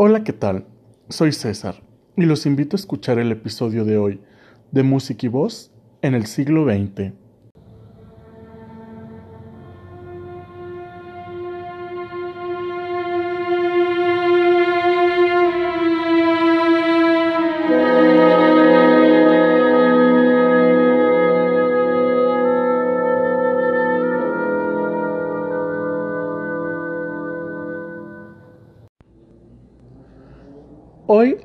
Hola, ¿qué tal? Soy César y los invito a escuchar el episodio de hoy de Música y Voz en el siglo XX.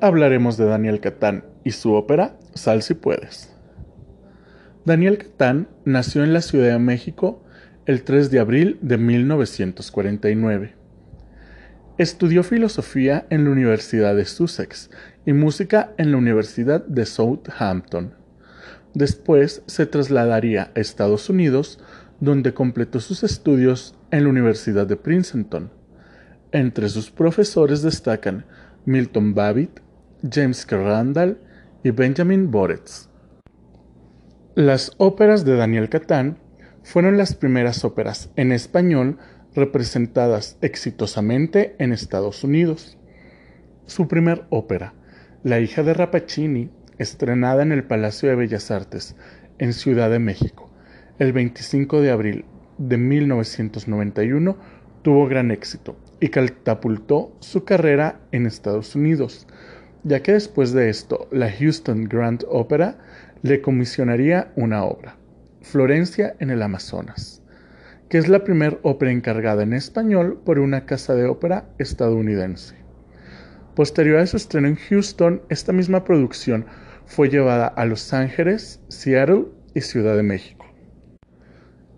Hablaremos de Daniel Catán y su ópera Sal si puedes. Daniel Catán nació en la Ciudad de México el 3 de abril de 1949. Estudió filosofía en la Universidad de Sussex y música en la Universidad de Southampton. Después se trasladaría a Estados Unidos, donde completó sus estudios en la Universidad de Princeton. Entre sus profesores destacan Milton Babbitt, James Randall y Benjamin Boretz. Las óperas de Daniel Catán fueron las primeras óperas en español representadas exitosamente en Estados Unidos. Su primer ópera, La hija de Rappaccini, estrenada en el Palacio de Bellas Artes en Ciudad de México el 25 de abril de 1991, tuvo gran éxito y catapultó su carrera en Estados Unidos, ya que después de esto la Houston Grand Opera le comisionaría una obra, Florencia en el Amazonas, que es la primera ópera encargada en español por una casa de ópera estadounidense. Posterior a su estreno en Houston, esta misma producción fue llevada a Los Ángeles, Seattle y Ciudad de México.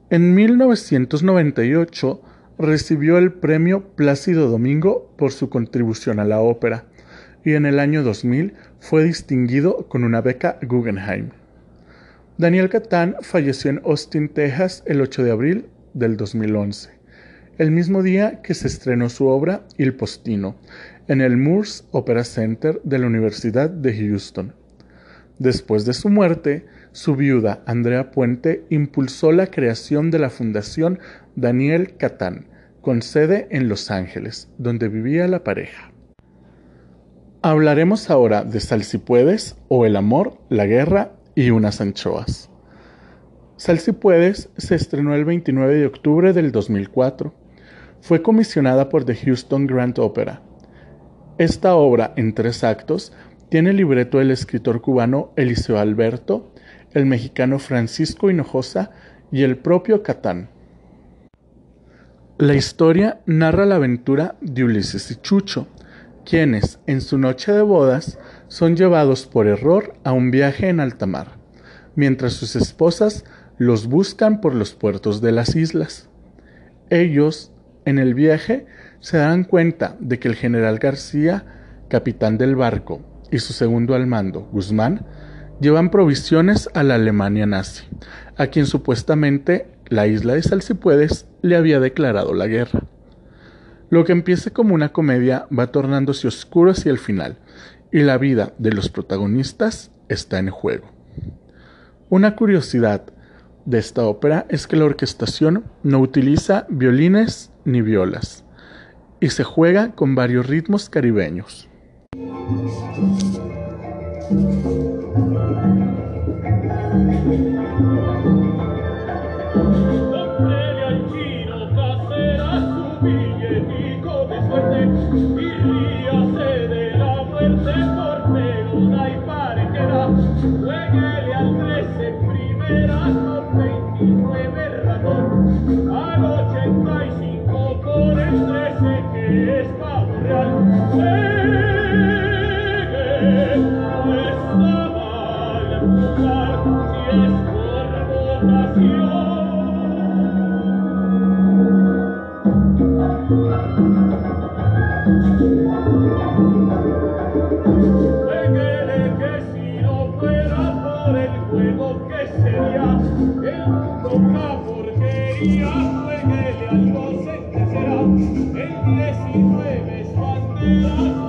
En 1998 recibió el premio Plácido Domingo por su contribución a la ópera y en el año 2000 fue distinguido con una beca Guggenheim. Daniel Catán falleció en Austin, Texas el 8 de abril del 2011, el mismo día que se estrenó su obra Il Postino en el Moores Opera Center de la Universidad de Houston. Después de su muerte, su viuda, Andrea Puente, impulsó la creación de la Fundación Daniel Catán, con sede en Los Ángeles, donde vivía la pareja. Hablaremos ahora de Sal si puedes, o El amor, la guerra y unas anchoas. Sal si puedes se estrenó el 29 de octubre del 2004. Fue comisionada por The Houston Grand Opera. Esta obra, en tres actos, tiene libreto del escritor cubano Eliseo Alberto, el mexicano Francisco Hinojosa y el propio Catán. La historia narra la aventura de Ulises y Chucho, quienes, en su noche de bodas, son llevados por error a un viaje en alta mar, mientras sus esposas los buscan por los puertos de las islas. Ellos, en el viaje, se dan cuenta de que el general García, capitán del barco, y su segundo al mando, Guzmán, llevan provisiones a la Alemania nazi, a quien supuestamente la isla de Salsipuedes le había declarado la guerra. Lo que empieza como una comedia va tornándose oscuro hacia el final, y la vida de los protagonistas está en juego. Una curiosidad de esta ópera es que la orquestación no utiliza violines ni violas, y se juega con varios ritmos caribeños. Thank you. luego que sería el mundo una porquería, jueguele al docente será el 19 es bandera.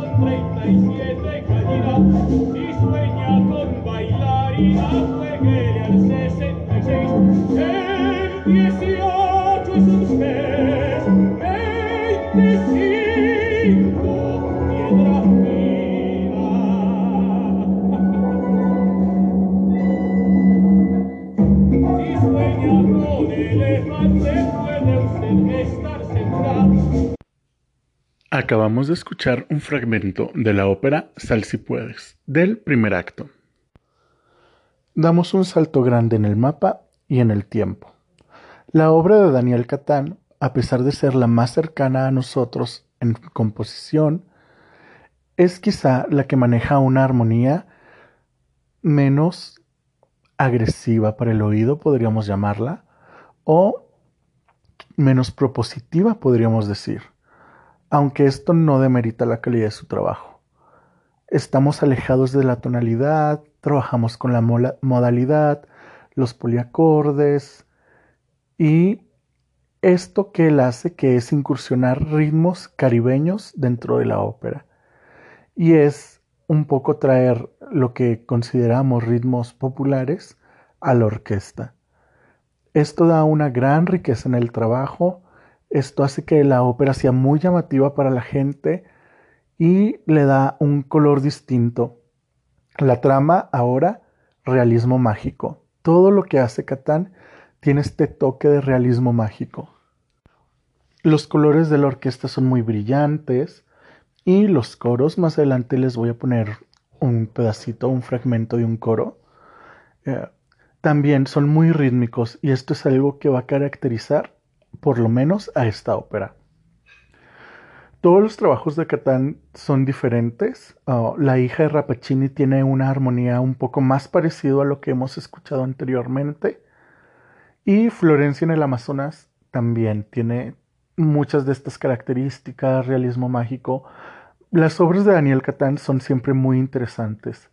Acabamos de escuchar un fragmento de la ópera Sal si puedes, del primer acto. Damos un salto grande en el mapa y en el tiempo. La obra de Daniel Catán, a pesar de ser la más cercana a nosotros en composición, es quizá la que maneja una armonía menos agresiva para el oído, podríamos llamarla, o menos propositiva, podríamos decir aunque esto no demerita la calidad de su trabajo. Estamos alejados de la tonalidad, trabajamos con la modalidad, los poliacordes y esto que él hace que es incursionar ritmos caribeños dentro de la ópera. Y es un poco traer lo que consideramos ritmos populares a la orquesta. Esto da una gran riqueza en el trabajo, esto hace que la ópera sea muy llamativa para la gente y le da un color distinto. La trama ahora, realismo mágico. Todo lo que hace Catán tiene este toque de realismo mágico. Los colores de la orquesta son muy brillantes y los coros, más adelante les voy a poner un pedacito, un fragmento de un coro. Eh, también son muy rítmicos y esto es algo que va a caracterizar por lo menos a esta ópera. Todos los trabajos de Catán son diferentes. Ah, la hija de Rappaccini tiene una armonía un poco más parecido a lo que hemos escuchado anteriormente. Y Florencia en el Amazonas también tiene muchas de estas características, realismo mágico. Las obras de Daniel Catán son siempre muy interesantes.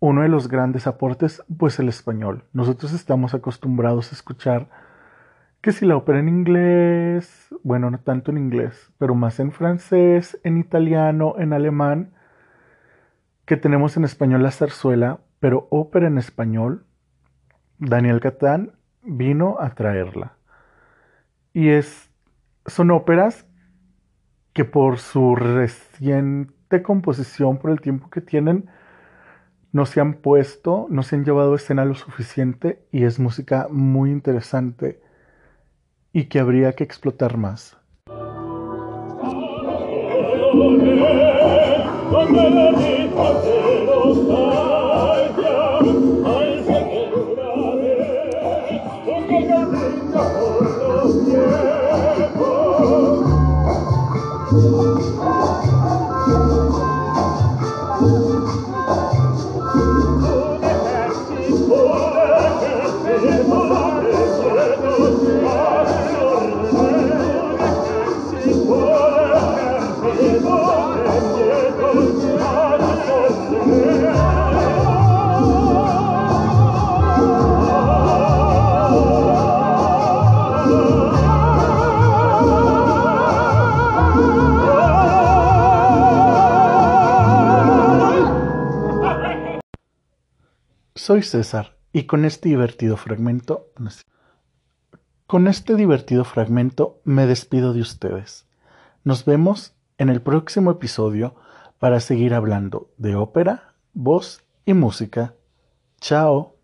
Uno de los grandes aportes, pues el español. Nosotros estamos acostumbrados a escuchar que si la ópera en inglés, bueno, no tanto en inglés, pero más en francés, en italiano, en alemán, que tenemos en español la zarzuela, pero ópera en español, Daniel Catán vino a traerla. Y es, son óperas que por su reciente composición, por el tiempo que tienen, no se han puesto, no se han llevado a escena lo suficiente y es música muy interesante y que habría que explotar más. Soy César y con este divertido fragmento con este divertido fragmento me despido de ustedes. Nos vemos en el próximo episodio para seguir hablando de ópera, voz y música. Chao.